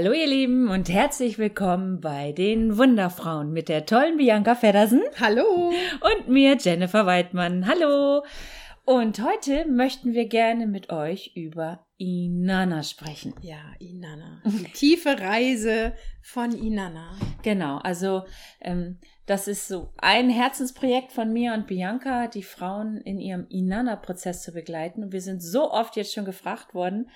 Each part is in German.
Hallo ihr Lieben und herzlich willkommen bei den Wunderfrauen mit der tollen Bianca Feddersen. Hallo. Und mir Jennifer Weidmann. Hallo. Und heute möchten wir gerne mit euch über Inanna sprechen. Ja, Inanna. Die tiefe Reise von Inanna. Genau, also ähm, das ist so ein Herzensprojekt von mir und Bianca, die Frauen in ihrem Inanna-Prozess zu begleiten. Und wir sind so oft jetzt schon gefragt worden,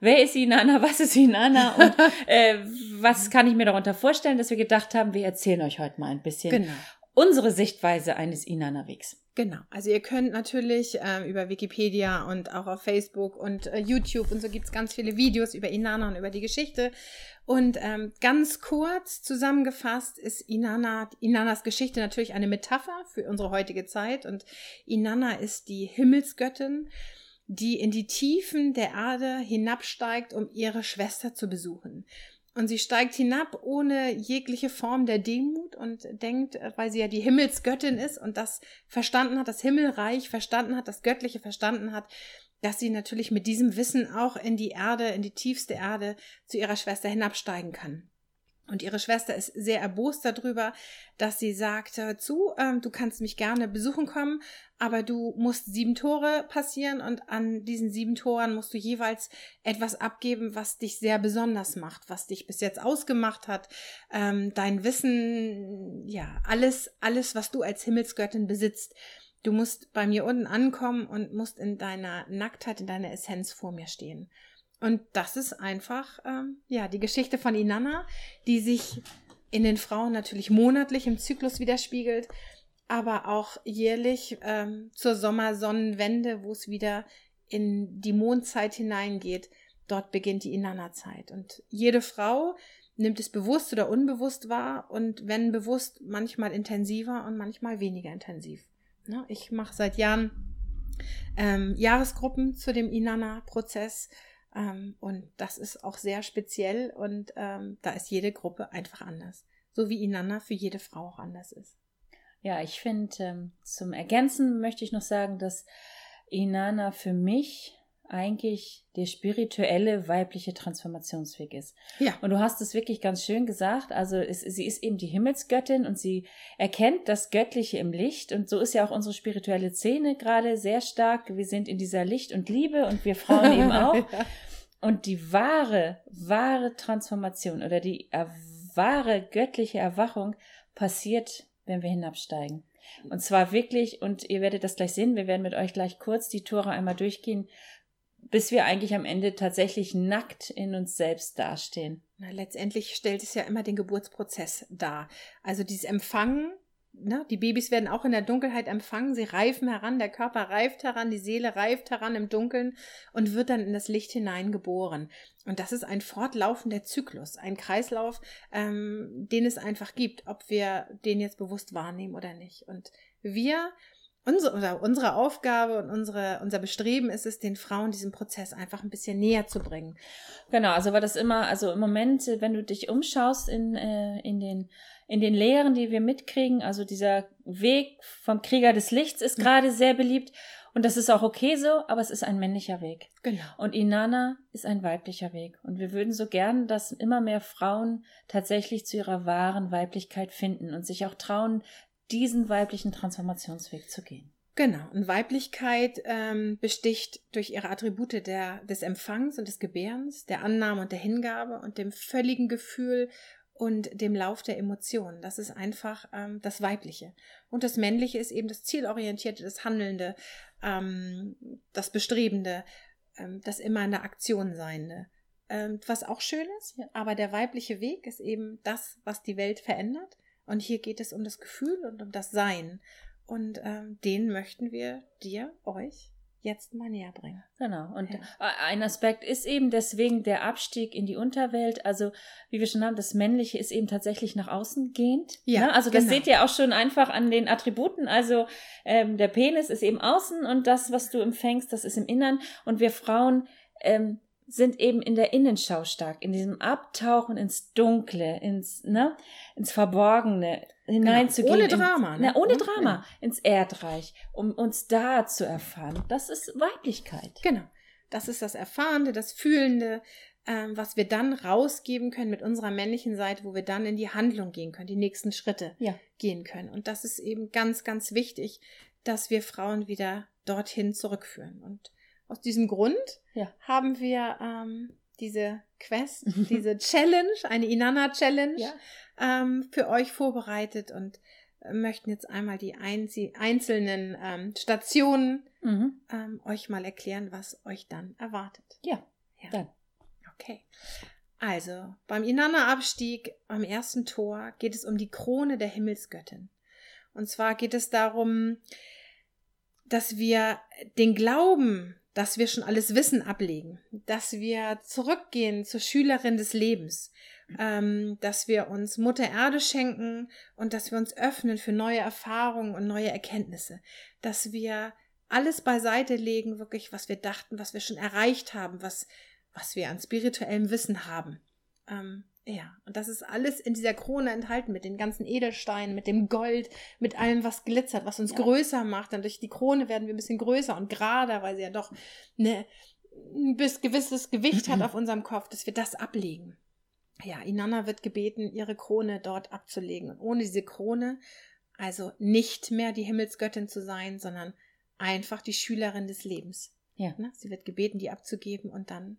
wer ist Inanna, was ist Inanna und äh, was kann ich mir darunter vorstellen, dass wir gedacht haben, wir erzählen euch heute mal ein bisschen genau. unsere Sichtweise eines Inanna-Wegs. Genau. Also ihr könnt natürlich ähm, über Wikipedia und auch auf Facebook und äh, YouTube und so gibt es ganz viele Videos über Inanna und über die Geschichte. Und ähm, ganz kurz zusammengefasst ist Inanna, Inannas Geschichte natürlich eine Metapher für unsere heutige Zeit. Und Inanna ist die Himmelsgöttin, die in die Tiefen der Erde hinabsteigt, um ihre Schwester zu besuchen. Und sie steigt hinab ohne jegliche Form der Demut und denkt, äh, weil sie ja die Himmelsgöttin ist und das verstanden hat, das Himmelreich verstanden hat, das Göttliche verstanden hat, dass sie natürlich mit diesem Wissen auch in die Erde, in die tiefste Erde zu ihrer Schwester hinabsteigen kann. Und ihre Schwester ist sehr erbost darüber, dass sie sagt, zu, ähm, du kannst mich gerne besuchen kommen, aber du musst sieben Tore passieren und an diesen sieben Toren musst du jeweils etwas abgeben, was dich sehr besonders macht, was dich bis jetzt ausgemacht hat, ähm, dein Wissen, ja, alles, alles, was du als Himmelsgöttin besitzt. Du musst bei mir unten ankommen und musst in deiner Nacktheit, in deiner Essenz vor mir stehen. Und das ist einfach, ähm, ja, die Geschichte von Inanna, die sich in den Frauen natürlich monatlich im Zyklus widerspiegelt, aber auch jährlich ähm, zur Sommersonnenwende, wo es wieder in die Mondzeit hineingeht. Dort beginnt die Inanna-Zeit. Und jede Frau nimmt es bewusst oder unbewusst wahr und wenn bewusst, manchmal intensiver und manchmal weniger intensiv. Ne? Ich mache seit Jahren ähm, Jahresgruppen zu dem Inanna-Prozess ähm, und das ist auch sehr speziell und ähm, da ist jede Gruppe einfach anders. So wie Inanna für jede Frau auch anders ist. Ja, ich finde, ähm, zum Ergänzen möchte ich noch sagen, dass Inanna für mich eigentlich der spirituelle weibliche Transformationsweg ist. Ja. Und du hast es wirklich ganz schön gesagt. Also es, sie ist eben die Himmelsgöttin und sie erkennt das Göttliche im Licht. Und so ist ja auch unsere spirituelle Szene gerade sehr stark. Wir sind in dieser Licht und Liebe und wir Frauen eben auch. Und die wahre, wahre Transformation oder die wahre göttliche Erwachung passiert, wenn wir hinabsteigen. Und zwar wirklich, und ihr werdet das gleich sehen, wir werden mit euch gleich kurz die Tore einmal durchgehen, bis wir eigentlich am Ende tatsächlich nackt in uns selbst dastehen. Na, letztendlich stellt es ja immer den Geburtsprozess dar. Also dieses Empfangen, ne, die Babys werden auch in der Dunkelheit empfangen, sie reifen heran, der Körper reift heran, die Seele reift heran im Dunkeln und wird dann in das Licht hineingeboren. Und das ist ein fortlaufender Zyklus, ein Kreislauf, ähm, den es einfach gibt, ob wir den jetzt bewusst wahrnehmen oder nicht. Und wir unsere, unsere Aufgabe und unsere, unser Bestreben ist es, den Frauen diesen Prozess einfach ein bisschen näher zu bringen. Genau, also war das immer, also im Moment, wenn du dich umschaust in, äh, in den in den Lehren, die wir mitkriegen, also dieser Weg vom Krieger des Lichts ist gerade sehr beliebt und das ist auch okay so, aber es ist ein männlicher Weg. Genau. Und Inanna ist ein weiblicher Weg. Und wir würden so gern, dass immer mehr Frauen tatsächlich zu ihrer wahren Weiblichkeit finden und sich auch trauen, diesen weiblichen Transformationsweg zu gehen. Genau. Und Weiblichkeit ähm, besticht durch ihre Attribute der, des Empfangs und des Gebärens, der Annahme und der Hingabe und dem völligen Gefühl und dem Lauf der Emotionen. Das ist einfach ähm, das Weibliche. Und das Männliche ist eben das Zielorientierte, das Handelnde, ähm, das Bestrebende, ähm, das immer in der Aktion Seiende. Ähm, was auch schön ist, aber der weibliche Weg ist eben das, was die Welt verändert und hier geht es um das Gefühl und um das Sein. Und ähm, den möchten wir dir, euch, jetzt mal näher bringen. Genau. Und ja. ein Aspekt ist eben deswegen der Abstieg in die Unterwelt. Also, wie wir schon haben, das Männliche ist eben tatsächlich nach außen gehend. Ja. Ne? Also, das genau. seht ihr auch schon einfach an den Attributen. Also, ähm, der Penis ist eben außen und das, was du empfängst, das ist im Innern. Und wir Frauen ähm, sind eben in der Innenschau stark, in diesem Abtauchen ins Dunkle, ins, ne, ins Verborgene hineinzugehen. Genau. Ohne Drama. In, ne? na, ohne Drama, ja. ins Erdreich, um uns da zu erfahren. Das ist Weiblichkeit. Genau. Das ist das Erfahrende, das Fühlende, ähm, was wir dann rausgeben können mit unserer männlichen Seite, wo wir dann in die Handlung gehen können, die nächsten Schritte ja. gehen können. Und das ist eben ganz, ganz wichtig, dass wir Frauen wieder dorthin zurückführen. Und aus diesem Grund ja. haben wir ähm, diese Quest, diese Challenge, eine Inanna-Challenge ja. ähm, für euch vorbereitet und äh, möchten jetzt einmal die einzelnen ähm, Stationen mhm. ähm, euch mal erklären, was euch dann erwartet. Ja, ja. dann. Okay. Also, beim Inanna-Abstieg am ersten Tor geht es um die Krone der Himmelsgöttin. Und zwar geht es darum, dass wir den Glauben, dass wir schon alles wissen, ablegen, dass wir zurückgehen zur Schülerin des Lebens, ähm, dass wir uns Mutter Erde schenken und dass wir uns öffnen für neue Erfahrungen und neue Erkenntnisse, dass wir alles beiseite legen, wirklich, was wir dachten, was wir schon erreicht haben, was was wir an spirituellem Wissen haben. Ähm, ja, und das ist alles in dieser Krone enthalten, mit den ganzen Edelsteinen, mit dem Gold, mit allem, was glitzert, was uns ja. größer macht. Und durch die Krone werden wir ein bisschen größer und gerader, weil sie ja doch eine, ein gewisses Gewicht hat auf unserem Kopf, dass wir das ablegen. Ja, Inanna wird gebeten, ihre Krone dort abzulegen. Und ohne diese Krone, also nicht mehr die Himmelsgöttin zu sein, sondern einfach die Schülerin des Lebens. Ja. Ne? Sie wird gebeten, die abzugeben und dann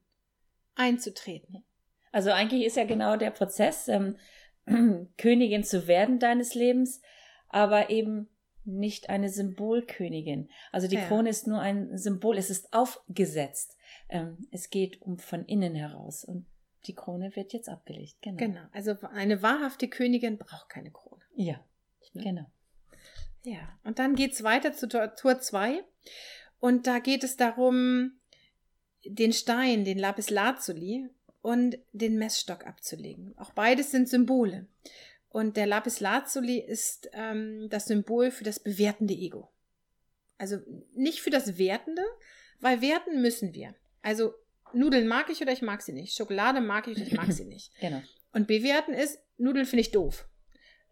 einzutreten. Also eigentlich ist ja genau der Prozess, ähm, Königin zu werden deines Lebens, aber eben nicht eine Symbolkönigin. Also die ja. Krone ist nur ein Symbol, es ist aufgesetzt. Ähm, es geht um von innen heraus und die Krone wird jetzt abgelegt. Genau. Genau. Also eine wahrhafte Königin braucht keine Krone. Ja, genau. Ja, und dann geht es weiter zu Tor 2. Und da geht es darum, den Stein, den Lapis Lazuli und den Messstock abzulegen. Auch beides sind Symbole. Und der Lapis Lazuli ist ähm, das Symbol für das bewertende Ego. Also nicht für das Wertende, weil werten müssen wir. Also Nudeln mag ich oder ich mag sie nicht. Schokolade mag ich oder ich mag sie nicht. genau. Und bewerten ist, Nudeln finde ich doof.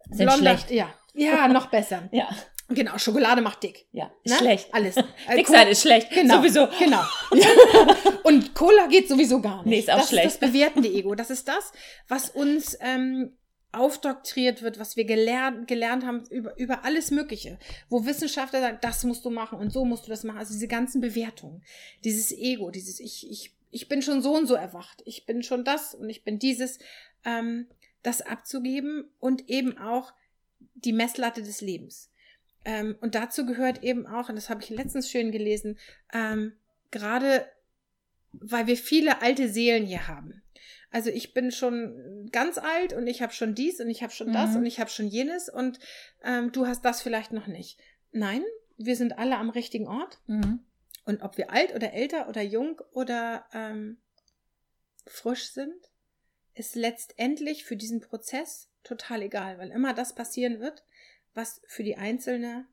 Sind Blonder, schlecht. Ja, ja, noch besser. ja. Genau, Schokolade macht dick. Ja, ist ne? schlecht. Alles. Dick sein ist schlecht. Genau. Sowieso. Genau. Und Cola geht sowieso gar nicht. Nee, ist auch das schlecht. ist das bewertende Ego. Das ist das, was uns ähm, aufdoktriert wird, was wir gelernt, gelernt haben über, über alles Mögliche. Wo Wissenschaftler sagen, das musst du machen und so musst du das machen. Also diese ganzen Bewertungen. Dieses Ego, dieses ich, ich, ich bin schon so und so erwacht. Ich bin schon das und ich bin dieses. Ähm, das abzugeben und eben auch die Messlatte des Lebens. Ähm, und dazu gehört eben auch, und das habe ich letztens schön gelesen, ähm, gerade weil wir viele alte Seelen hier haben. Also ich bin schon ganz alt und ich habe schon dies und ich habe schon das mhm. und ich habe schon jenes und ähm, du hast das vielleicht noch nicht. Nein, wir sind alle am richtigen Ort. Mhm. Und ob wir alt oder älter oder jung oder ähm, frisch sind, ist letztendlich für diesen Prozess total egal, weil immer das passieren wird, was für die Einzelne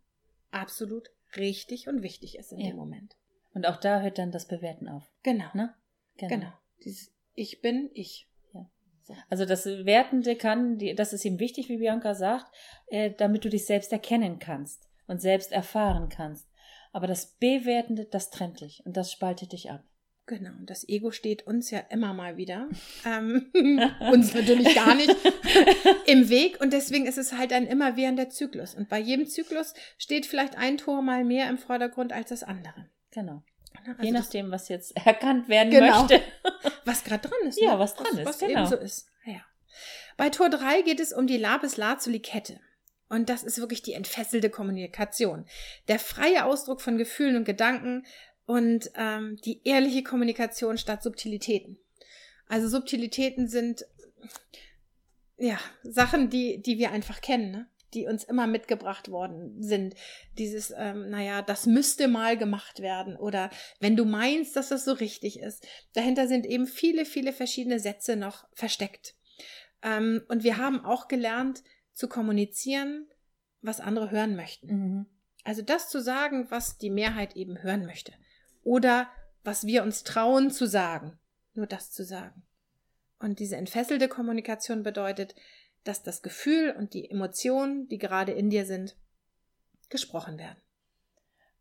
absolut richtig und wichtig ist in ja. dem Moment. Und auch da hört dann das Bewerten auf. Genau. Ne? Genau. genau. Dieses Ich bin ich. Ja. So. Also das Wertende kann, das ist ihm wichtig, wie Bianca sagt, äh, damit du dich selbst erkennen kannst und selbst erfahren kannst. Aber das Bewertende, das trennt dich und das spaltet dich ab. Genau, und das Ego steht uns ja immer mal wieder, ähm, uns natürlich gar nicht im Weg und deswegen ist es halt ein immerwährender Zyklus. Und bei jedem Zyklus steht vielleicht ein Tor mal mehr im Vordergrund als das andere. Genau. Also Je nachdem, was jetzt erkannt werden genau. möchte. Was gerade dran ist. Ja, ne? was dran was, ist. Was genau. eben so ist. Ja. Bei Tor 3 geht es um die Lapis-Lazuli-Kette. Und das ist wirklich die entfesselte Kommunikation. Der freie Ausdruck von Gefühlen und Gedanken, und ähm, die ehrliche Kommunikation statt Subtilitäten. Also Subtilitäten sind ja Sachen, die, die wir einfach kennen, ne? die uns immer mitgebracht worden sind. Dieses, ähm, naja, das müsste mal gemacht werden oder wenn du meinst, dass das so richtig ist. Dahinter sind eben viele, viele verschiedene Sätze noch versteckt. Ähm, und wir haben auch gelernt zu kommunizieren, was andere hören möchten. Mhm. Also das zu sagen, was die Mehrheit eben hören möchte oder was wir uns trauen zu sagen. Nur das zu sagen. Und diese entfesselte Kommunikation bedeutet, dass das Gefühl und die Emotionen, die gerade in dir sind, gesprochen werden.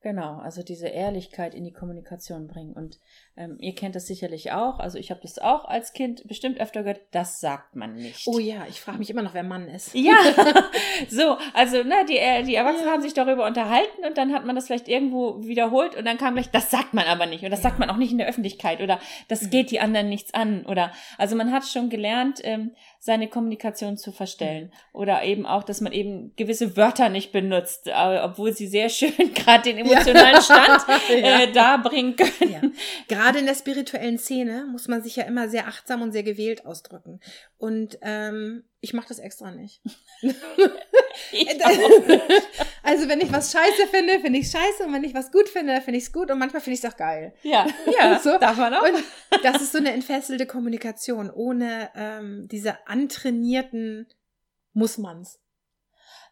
Genau, also diese Ehrlichkeit in die Kommunikation bringen. Und ähm, ihr kennt das sicherlich auch. Also ich habe das auch als Kind bestimmt öfter gehört. Das sagt man nicht. Oh ja, ich frage mich immer noch, wer Mann ist. Ja, so, also ne, die, äh, die Erwachsenen ja. haben sich darüber unterhalten und dann hat man das vielleicht irgendwo wiederholt und dann kam gleich, das sagt man aber nicht. Und das ja. sagt man auch nicht in der Öffentlichkeit oder das mhm. geht die anderen nichts an. Oder also man hat schon gelernt, ähm, seine Kommunikation zu verstellen. Oder eben auch, dass man eben gewisse Wörter nicht benutzt, äh, obwohl sie sehr schön gerade den emotionalen Stand äh, darbringen können. Gerade in der spirituellen Szene muss man sich ja immer sehr achtsam und sehr gewählt ausdrücken. Und ähm, ich mache das extra nicht. also wenn ich was scheiße finde, finde ich scheiße und wenn ich was gut finde, finde ich es gut und manchmal finde ich es auch geil. Ja, ja, so. darf man auch. Und das ist so eine entfesselte Kommunikation ohne ähm, diese antrainierten Mussmanns.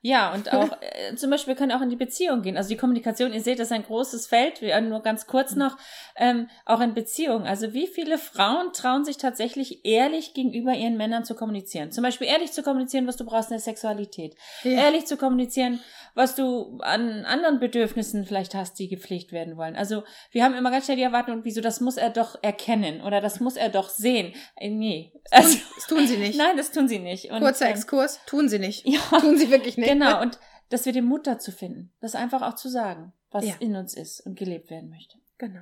Ja, und auch äh, zum Beispiel können auch in die Beziehung gehen. Also die Kommunikation, ihr seht, das ist ein großes Feld, wir, nur ganz kurz noch, ähm, auch in Beziehungen. Also wie viele Frauen trauen sich tatsächlich ehrlich gegenüber ihren Männern zu kommunizieren? Zum Beispiel ehrlich zu kommunizieren, was du brauchst in der Sexualität. Ja. Ehrlich zu kommunizieren, was du an anderen Bedürfnissen vielleicht hast, die gepflegt werden wollen. Also wir haben immer ganz schnell die Erwartung, wieso, das muss er doch erkennen oder das muss er doch sehen. Äh, nee. Das tun, also, das tun sie nicht. Nein, das tun sie nicht. Und, Kurzer ähm, Exkurs, tun sie nicht. Ja. Tun sie wirklich nicht. Genau, und dass wir den Mut dazu finden, das einfach auch zu sagen, was ja. in uns ist und gelebt werden möchte. Genau.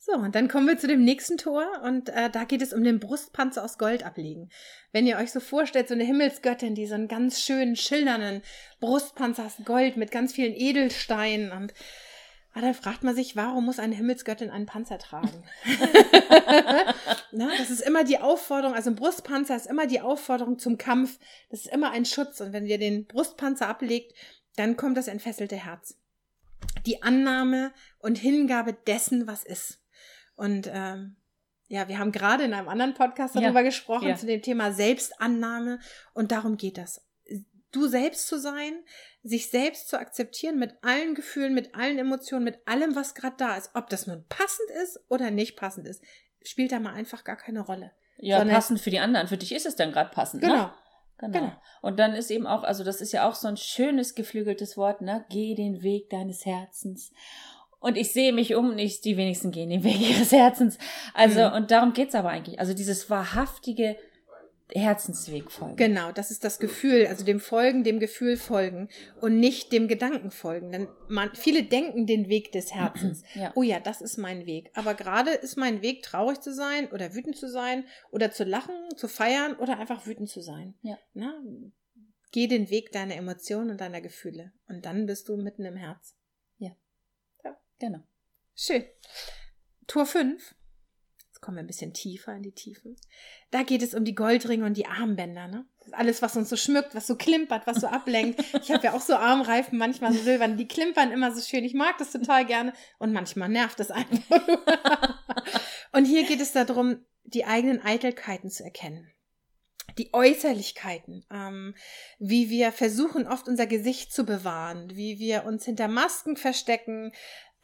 So, und dann kommen wir zu dem nächsten Tor und äh, da geht es um den Brustpanzer aus Gold ablegen. Wenn ihr euch so vorstellt, so eine Himmelsgöttin, die so einen ganz schönen, schildernden Brustpanzer aus Gold mit ganz vielen Edelsteinen und ah, dann fragt man sich, warum muss eine Himmelsgöttin einen Panzer tragen? Na, das ist immer die Aufforderung, also ein Brustpanzer ist immer die Aufforderung zum Kampf. Das ist immer ein Schutz. Und wenn ihr den Brustpanzer ablegt, dann kommt das entfesselte Herz. Die Annahme und Hingabe dessen, was ist. Und ähm, ja, wir haben gerade in einem anderen Podcast darüber ja. gesprochen, ja. zu dem Thema Selbstannahme. Und darum geht das. Du selbst zu sein, sich selbst zu akzeptieren mit allen Gefühlen, mit allen Emotionen, mit allem, was gerade da ist. Ob das nun passend ist oder nicht passend ist, spielt da mal einfach gar keine Rolle. Ja, Sondern passend für die anderen. Für dich ist es dann gerade passend. Genau. Ne? Genau. genau. Und dann ist eben auch, also das ist ja auch so ein schönes geflügeltes Wort, ne? Geh den Weg deines Herzens. Und ich sehe mich um, nicht die wenigsten gehen den Weg ihres Herzens. Also, mhm. und darum geht's aber eigentlich. Also dieses wahrhaftige Herzensweg folgen. Genau, das ist das Gefühl, also dem Folgen, dem Gefühl folgen und nicht dem Gedanken folgen. Denn man, viele denken den Weg des Herzens. Ja. Oh ja, das ist mein Weg. Aber gerade ist mein Weg, traurig zu sein oder wütend zu sein oder zu lachen, zu feiern oder einfach wütend zu sein. Ja. Na, geh den Weg deiner Emotionen und deiner Gefühle. Und dann bist du mitten im Herz. Genau. Schön. Tor 5. Jetzt kommen wir ein bisschen tiefer in die Tiefen. Da geht es um die Goldringe und die Armbänder, ne? alles, was uns so schmückt, was so klimpert, was so ablenkt. Ich habe ja auch so Armreifen, manchmal so silbern, die klimpern immer so schön. Ich mag das total gerne und manchmal nervt es einfach. und hier geht es darum, die eigenen Eitelkeiten zu erkennen die Äußerlichkeiten, ähm, wie wir versuchen, oft unser Gesicht zu bewahren, wie wir uns hinter Masken verstecken,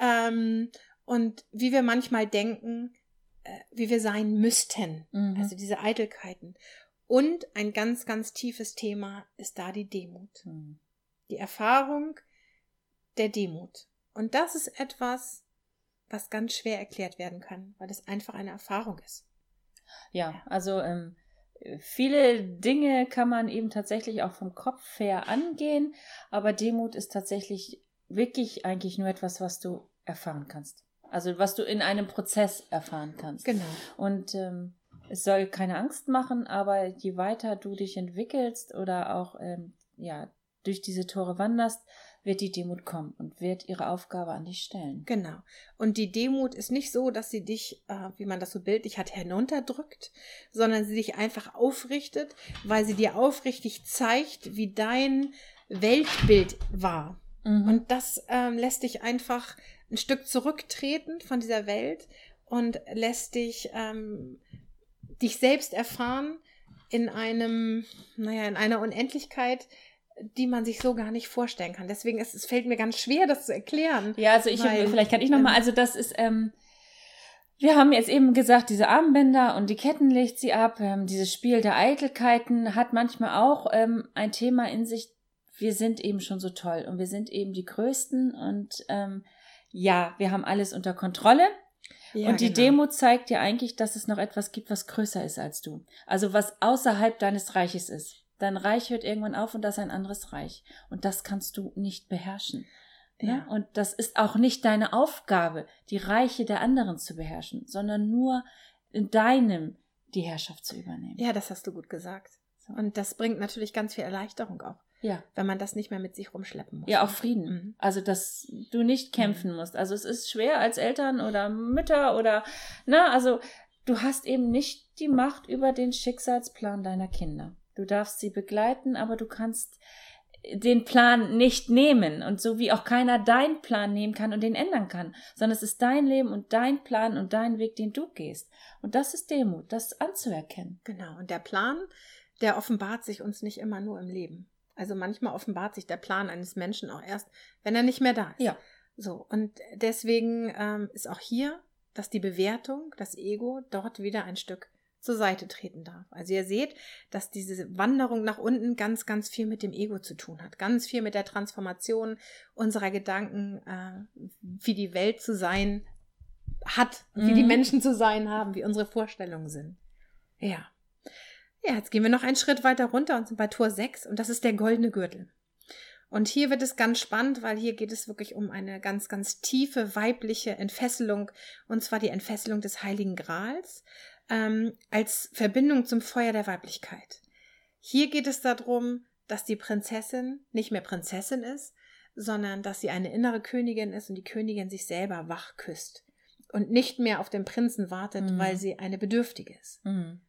ähm, und wie wir manchmal denken, wie wir sein müssten. Mhm. Also diese Eitelkeiten. Und ein ganz, ganz tiefes Thema ist da die Demut. Mhm. Die Erfahrung der Demut. Und das ist etwas, was ganz schwer erklärt werden kann, weil es einfach eine Erfahrung ist. Ja, also ähm, viele Dinge kann man eben tatsächlich auch vom Kopf her angehen, aber Demut ist tatsächlich wirklich eigentlich nur etwas, was du erfahren kannst. Also was du in einem Prozess erfahren kannst. Genau. Und ähm, es soll keine Angst machen, aber je weiter du dich entwickelst oder auch ähm, ja durch diese Tore wanderst, wird die Demut kommen und wird ihre Aufgabe an dich stellen. Genau. Und die Demut ist nicht so, dass sie dich, äh, wie man das so bildlich hat, hinunterdrückt, sondern sie dich einfach aufrichtet, weil sie dir aufrichtig zeigt, wie dein Weltbild war. Mhm. Und das ähm, lässt dich einfach ein Stück zurücktreten von dieser Welt und lässt dich ähm, dich selbst erfahren in einem, naja, in einer Unendlichkeit, die man sich so gar nicht vorstellen kann. Deswegen ist es fällt mir ganz schwer, das zu erklären. Ja, also ich weil, vielleicht kann ich noch mal. Ähm, also das ist ähm, wir haben jetzt eben gesagt, diese Armbänder und die Ketten legt sie ab. Ähm, dieses Spiel der Eitelkeiten hat manchmal auch ähm, ein Thema in sich. Wir sind eben schon so toll und wir sind eben die Größten und ähm, ja, wir haben alles unter Kontrolle. Ja, und die genau. Demo zeigt dir eigentlich, dass es noch etwas gibt, was größer ist als du. Also was außerhalb deines Reiches ist. Dein Reich hört irgendwann auf und das ist ein anderes Reich. Und das kannst du nicht beherrschen. Ne? Ja. Und das ist auch nicht deine Aufgabe, die Reiche der anderen zu beherrschen, sondern nur in deinem die Herrschaft zu übernehmen. Ja, das hast du gut gesagt. Und das bringt natürlich ganz viel Erleichterung auch. Ja. Wenn man das nicht mehr mit sich rumschleppen muss. Ja, auch Frieden. Mhm. Also, dass du nicht kämpfen mhm. musst. Also, es ist schwer als Eltern oder Mütter oder, ne, also, du hast eben nicht die Macht über den Schicksalsplan deiner Kinder. Du darfst sie begleiten, aber du kannst den Plan nicht nehmen und so wie auch keiner deinen Plan nehmen kann und den ändern kann, sondern es ist dein Leben und dein Plan und dein Weg, den du gehst. Und das ist Demut, das anzuerkennen. Genau. Und der Plan, der offenbart sich uns nicht immer nur im Leben. Also manchmal offenbart sich der Plan eines Menschen auch erst, wenn er nicht mehr da ist. Ja. So. Und deswegen ähm, ist auch hier, dass die Bewertung, das Ego dort wieder ein Stück zur Seite treten darf. Also ihr seht, dass diese Wanderung nach unten ganz, ganz viel mit dem Ego zu tun hat. Ganz viel mit der Transformation unserer Gedanken, äh, wie die Welt zu sein hat, mhm. wie die mhm. Menschen zu sein haben, wie unsere Vorstellungen sind. Ja. Ja, jetzt gehen wir noch einen Schritt weiter runter und sind bei Tor 6 und das ist der goldene Gürtel. Und hier wird es ganz spannend, weil hier geht es wirklich um eine ganz, ganz tiefe weibliche Entfesselung, und zwar die Entfesselung des Heiligen Grals ähm, als Verbindung zum Feuer der Weiblichkeit. Hier geht es darum, dass die Prinzessin nicht mehr Prinzessin ist, sondern dass sie eine innere Königin ist und die Königin sich selber wach küsst und nicht mehr auf den Prinzen wartet, mhm. weil sie eine Bedürftige ist. Mhm.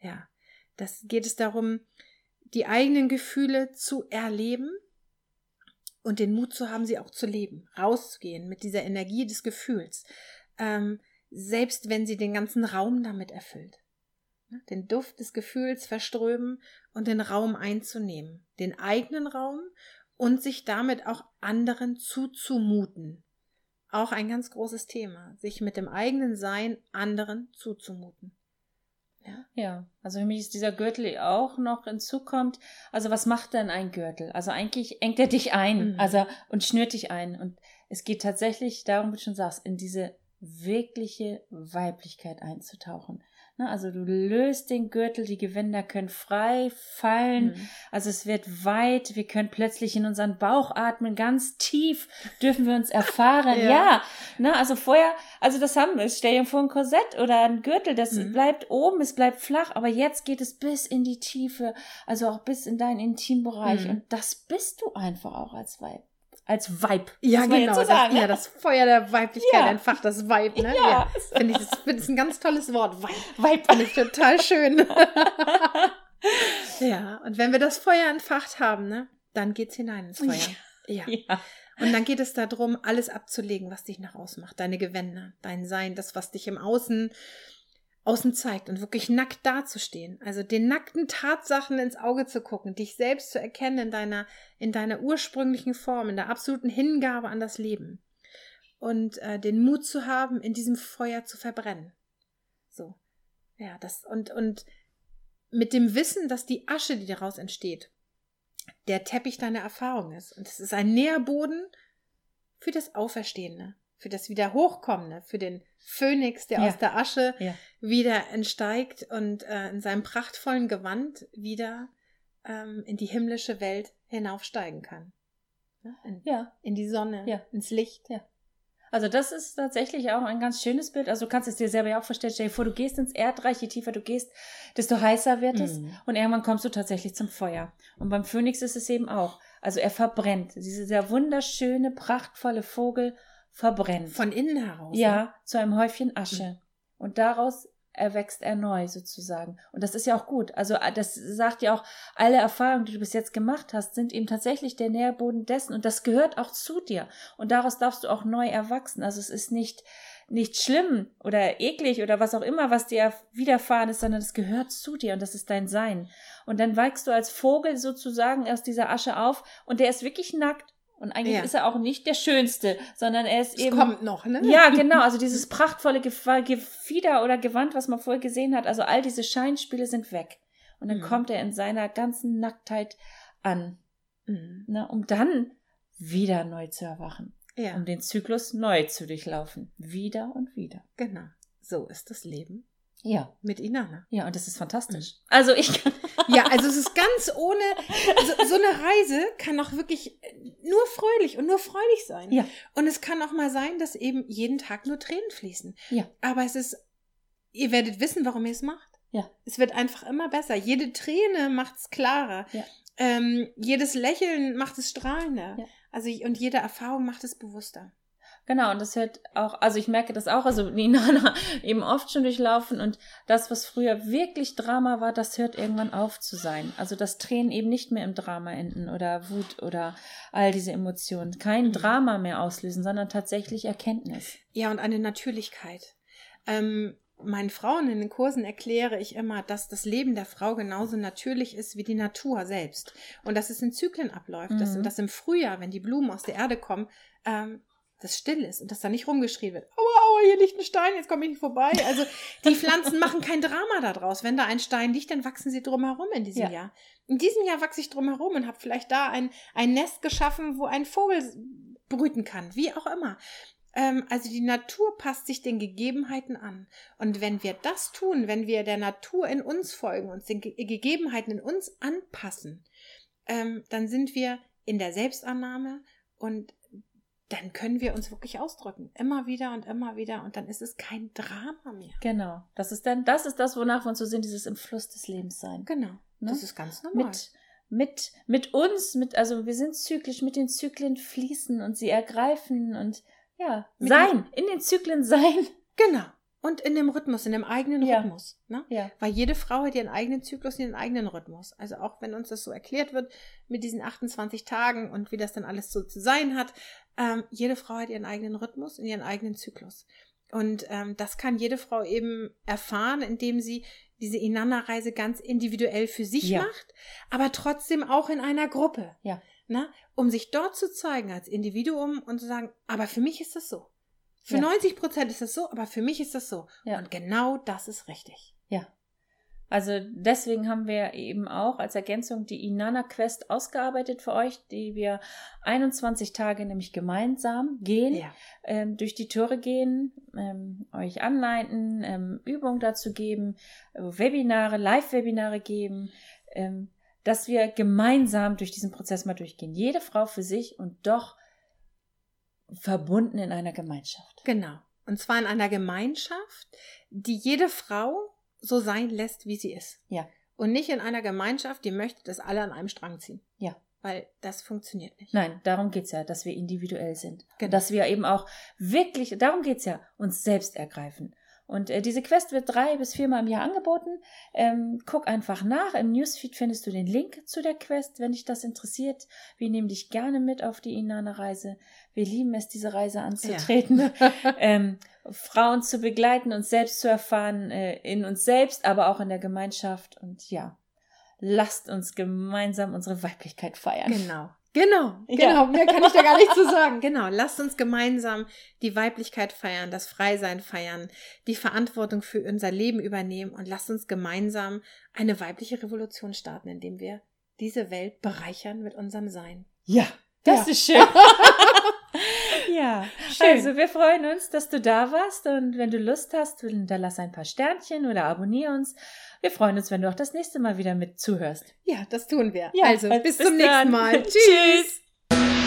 Ja, das geht es darum, die eigenen Gefühle zu erleben und den Mut zu haben, sie auch zu leben, rauszugehen mit dieser Energie des Gefühls. Ähm, selbst wenn sie den ganzen Raum damit erfüllt. Ne, den Duft des Gefühls verströmen und den Raum einzunehmen, den eigenen Raum und sich damit auch anderen zuzumuten. Auch ein ganz großes Thema, sich mit dem eigenen Sein anderen zuzumuten. Ja. ja, also für mich ist dieser Gürtel auch noch hinzukommt. Also was macht denn ein Gürtel? Also eigentlich engt er dich ein, mhm. also und schnürt dich ein. Und es geht tatsächlich darum, wie du schon sagst, in diese wirkliche Weiblichkeit einzutauchen. Ne, also du löst den Gürtel, die Gewänder können frei fallen, mhm. also es wird weit, wir können plötzlich in unseren Bauch atmen, ganz tief dürfen wir uns erfahren. ja, ja ne, also vorher, also das haben wir, stell dir vor ein Korsett oder ein Gürtel, das mhm. bleibt oben, es bleibt flach, aber jetzt geht es bis in die Tiefe, also auch bis in deinen Intimbereich mhm. und das bist du einfach auch als Weib als Vibe. Ja, genau. So das, ja, das Feuer der Weiblichkeit ja. entfacht das Vibe, ne? Ja. ja. Finde ich, das, find, ist ein ganz tolles Wort. Vibe. Vibe finde ich total schön. ja, und wenn wir das Feuer entfacht haben, ne, dann geht's hinein ins Feuer. Ja. ja. Und dann geht es darum, alles abzulegen, was dich nach außen macht. Deine Gewänder, dein Sein, das, was dich im Außen außen zeigt und wirklich nackt dazustehen. Also den nackten Tatsachen ins Auge zu gucken, dich selbst zu erkennen in deiner, in deiner ursprünglichen Form, in der absoluten Hingabe an das Leben. Und äh, den Mut zu haben, in diesem Feuer zu verbrennen. So. Ja, das, und, und mit dem Wissen, dass die Asche, die daraus entsteht, der Teppich deiner Erfahrung ist. Und es ist ein Nährboden für das Auferstehende für das Wiederhochkommende, für den Phönix, der ja. aus der Asche ja. wieder entsteigt und äh, in seinem prachtvollen Gewand wieder ähm, in die himmlische Welt hinaufsteigen kann. In, ja. in die Sonne, ja. ins Licht. Ja. Also das ist tatsächlich auch ein ganz schönes Bild. Also du kannst es dir selber ja auch vorstellen. Stell dir vor, du gehst ins Erdreich, je tiefer du gehst, desto heißer wird es. Mhm. Und irgendwann kommst du tatsächlich zum Feuer. Und beim Phönix ist es eben auch. Also er verbrennt. Dieser wunderschöne, prachtvolle Vogel verbrennt. Von innen heraus? Ja, ne? zu einem Häufchen Asche. Mhm. Und daraus erwächst er neu sozusagen. Und das ist ja auch gut. Also äh, das sagt ja auch, alle Erfahrungen, die du bis jetzt gemacht hast, sind eben tatsächlich der Nährboden dessen. Und das gehört auch zu dir. Und daraus darfst du auch neu erwachsen. Also es ist nicht, nicht schlimm oder eklig oder was auch immer, was dir widerfahren ist, sondern es gehört zu dir und das ist dein Sein. Und dann weichst du als Vogel sozusagen aus dieser Asche auf und der ist wirklich nackt und eigentlich ja. ist er auch nicht der Schönste, sondern er ist es eben. kommt noch, ne? Ja, genau. Also dieses prachtvolle Gefieder oder Gewand, was man vorher gesehen hat. Also all diese Scheinspiele sind weg. Und dann mhm. kommt er in seiner ganzen Nacktheit an. Mhm. Ne, um dann wieder neu zu erwachen. ja. um den Zyklus neu zu durchlaufen. Wieder und wieder. Genau. So ist das Leben. Ja. Mit Inanna. Ja, und das ist fantastisch. Mhm. Also ich kann. ja, also es ist ganz ohne. Also so eine Reise kann auch wirklich nur fröhlich und nur freudig sein. Ja. Und es kann auch mal sein, dass eben jeden Tag nur Tränen fließen. Ja. Aber es ist, ihr werdet wissen, warum ihr es macht. Ja. Es wird einfach immer besser. Jede Träne macht es klarer. Ja. Ähm, jedes Lächeln macht es strahlender. Ja. Also und jede Erfahrung macht es bewusster. Genau, und das hört auch, also ich merke das auch, also Nana eben oft schon durchlaufen und das, was früher wirklich Drama war, das hört irgendwann auf zu sein. Also dass Tränen eben nicht mehr im Drama enden oder Wut oder all diese Emotionen. Kein mhm. Drama mehr auslösen, sondern tatsächlich Erkenntnis. Ja, und eine Natürlichkeit. Ähm, meinen Frauen in den Kursen erkläre ich immer, dass das Leben der Frau genauso natürlich ist wie die Natur selbst. Und dass es in Zyklen abläuft. Mhm. Dass, dass im Frühjahr, wenn die Blumen aus der Erde kommen, ähm, das still ist und dass da nicht rumgeschrien wird. Aua, aua, hier liegt ein Stein, jetzt komme ich nicht vorbei. Also die Pflanzen machen kein Drama daraus. Wenn da ein Stein liegt, dann wachsen sie drumherum in diesem ja. Jahr. In diesem Jahr wachse ich drumherum und habe vielleicht da ein, ein Nest geschaffen, wo ein Vogel brüten kann, wie auch immer. Ähm, also die Natur passt sich den Gegebenheiten an. Und wenn wir das tun, wenn wir der Natur in uns folgen, uns den Ge Gegebenheiten in uns anpassen, ähm, dann sind wir in der Selbstannahme und dann können wir uns wirklich ausdrücken. Immer wieder und immer wieder. Und dann ist es kein Drama mehr. Genau. Das ist dann, das ist das, wonach wir uns so sind, dieses im Fluss des Lebens sein. Genau. Ne? Das ist ganz normal. Mit, mit, mit uns, mit, also wir sind zyklisch, mit den Zyklen fließen und sie ergreifen und ja, mit sein, in den Zyklen sein. Genau. Und in dem Rhythmus, in dem eigenen ja. Rhythmus. Ne? Ja. Weil jede Frau hat ihren eigenen Zyklus, ihren eigenen Rhythmus. Also auch wenn uns das so erklärt wird mit diesen 28 Tagen und wie das dann alles so zu sein hat, ähm, jede Frau hat ihren eigenen Rhythmus und ihren eigenen Zyklus. Und ähm, das kann jede Frau eben erfahren, indem sie diese Inanna-Reise ganz individuell für sich ja. macht, aber trotzdem auch in einer Gruppe. Ja. Ne? Um sich dort zu zeigen als Individuum und zu sagen, aber für mich ist das so. Für ja. 90 Prozent ist das so, aber für mich ist das so. Ja. Und genau das ist richtig. Ja. Also deswegen haben wir eben auch als Ergänzung die Inanna Quest ausgearbeitet für euch, die wir 21 Tage nämlich gemeinsam gehen, ja. ähm, durch die Tore gehen, ähm, euch anleiten, ähm, Übungen dazu geben, Webinare, Live-Webinare geben, ähm, dass wir gemeinsam durch diesen Prozess mal durchgehen. Jede Frau für sich und doch verbunden in einer Gemeinschaft. Genau. Und zwar in einer Gemeinschaft, die jede Frau so sein lässt, wie sie ist. Ja. Und nicht in einer Gemeinschaft, die möchte, dass alle an einem Strang ziehen. Ja. Weil das funktioniert nicht. Nein, darum geht's ja, dass wir individuell sind. Genau. Dass wir eben auch wirklich, darum geht's ja, uns selbst ergreifen. Und äh, diese Quest wird drei bis viermal im Jahr angeboten. Ähm, guck einfach nach. Im Newsfeed findest du den Link zu der Quest, wenn dich das interessiert. Wir nehmen dich gerne mit auf die Inanna-Reise. Wir lieben es, diese Reise anzutreten, ja. ähm, Frauen zu begleiten, uns selbst zu erfahren, äh, in uns selbst, aber auch in der Gemeinschaft. Und ja, lasst uns gemeinsam unsere Weiblichkeit feiern. Genau. Genau, genau, ja. mehr kann ich da gar nicht zu sagen. Genau, lasst uns gemeinsam die Weiblichkeit feiern, das Freisein feiern, die Verantwortung für unser Leben übernehmen und lasst uns gemeinsam eine weibliche Revolution starten, indem wir diese Welt bereichern mit unserem Sein. Ja, das ja. ist schön. ja, schön. also wir freuen uns, dass du da warst und wenn du Lust hast, hinterlass ein paar Sternchen oder abonniere uns wir freuen uns, wenn du auch das nächste Mal wieder mit zuhörst. Ja, das tun wir. Ja, also, bis, bis zum nächsten Mal. Tschüss. Tschüss.